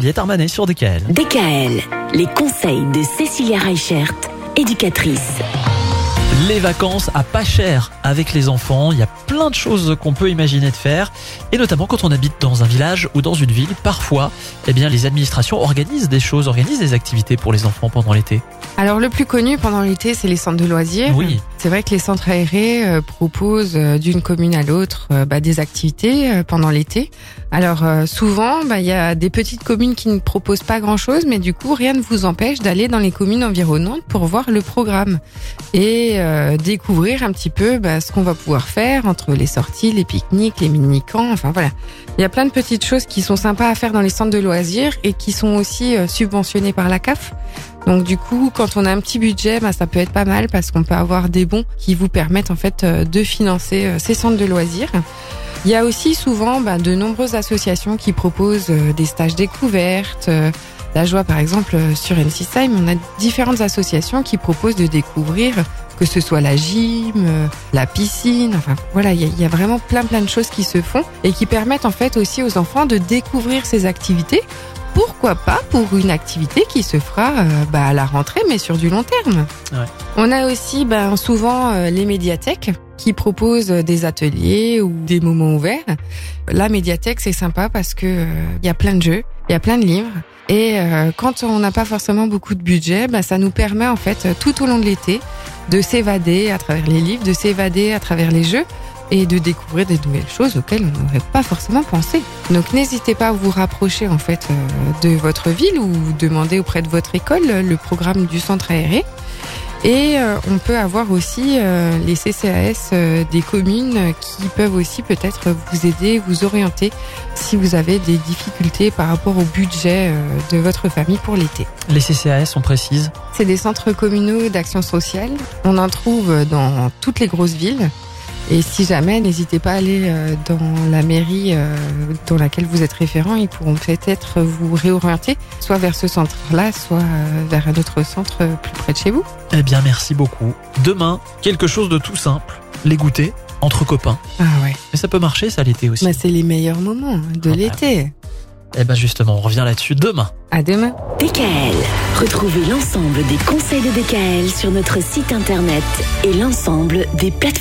Juliette Armanet sur DKL. DKL, les conseils de Cécilia Reichert, éducatrice. Les vacances à pas cher avec les enfants, il y a plein de choses qu'on peut imaginer de faire et notamment quand on habite dans un village ou dans une ville, parfois eh bien les administrations organisent des choses, organisent des activités pour les enfants pendant l'été. Alors le plus connu pendant l'été, c'est les centres de loisirs. Oui. C'est vrai que les centres aérés euh, proposent euh, d'une commune à l'autre euh, bah, des activités pendant l'été. Alors souvent, bah, il y a des petites communes qui ne proposent pas grand-chose, mais du coup, rien ne vous empêche d'aller dans les communes environnantes pour voir le programme et euh, découvrir un petit peu bah, ce qu'on va pouvoir faire entre les sorties, les pique-niques, les mini-camps. Enfin voilà, il y a plein de petites choses qui sont sympas à faire dans les centres de loisirs et qui sont aussi subventionnées par la CAF. Donc du coup, quand on a un petit budget, bah, ça peut être pas mal parce qu'on peut avoir des bons qui vous permettent en fait euh, de financer euh, ces centres de loisirs. Il y a aussi souvent bah, de nombreuses associations qui proposent euh, des stages découvertes. La joie, par exemple, sur NC Time, on a différentes associations qui proposent de découvrir que ce soit la gym, la piscine, enfin voilà, il y, y a vraiment plein plein de choses qui se font et qui permettent en fait aussi aux enfants de découvrir ces activités pourquoi pas pour une activité qui se fera euh, bah, à la rentrée, mais sur du long terme. Ouais. On a aussi ben, souvent euh, les médiathèques qui proposent euh, des ateliers ou des moments ouverts. La médiathèque, c'est sympa parce que euh, il y a plein de jeux, il y a plein de livres. Et euh, quand on n'a pas forcément beaucoup de budget, ben, ça nous permet en fait euh, tout au long de l'été de s'évader à travers les livres, de s'évader à travers les jeux et de découvrir des nouvelles choses auxquelles on n'aurait pas forcément pensé. Donc n'hésitez pas à vous rapprocher en fait euh, de votre ville ou demander auprès de votre école euh, le programme du centre aéré. Et euh, on peut avoir aussi les CCAS des communes qui peuvent aussi peut-être vous aider, vous orienter si vous avez des difficultés par rapport au budget de votre famille pour l'été. Les CCAS, on précise. C'est des centres communaux d'action sociale. On en trouve dans toutes les grosses villes. Et si jamais, n'hésitez pas à aller euh, dans la mairie euh, dans laquelle vous êtes référent. Ils pourront peut-être vous réorienter, soit vers ce centre-là, soit euh, vers un autre centre plus près de chez vous. Eh bien merci beaucoup. Demain, quelque chose de tout simple, les goûter entre copains. Ah ouais. Mais ça peut marcher ça l'été aussi. Bah, c'est les meilleurs moments de Ah bah. l'été. Eh ben justement, on revient là-dessus demain. À demain. DKL, retrouvez l'ensemble des conseils de DKL sur notre site internet et l'ensemble des plateformes.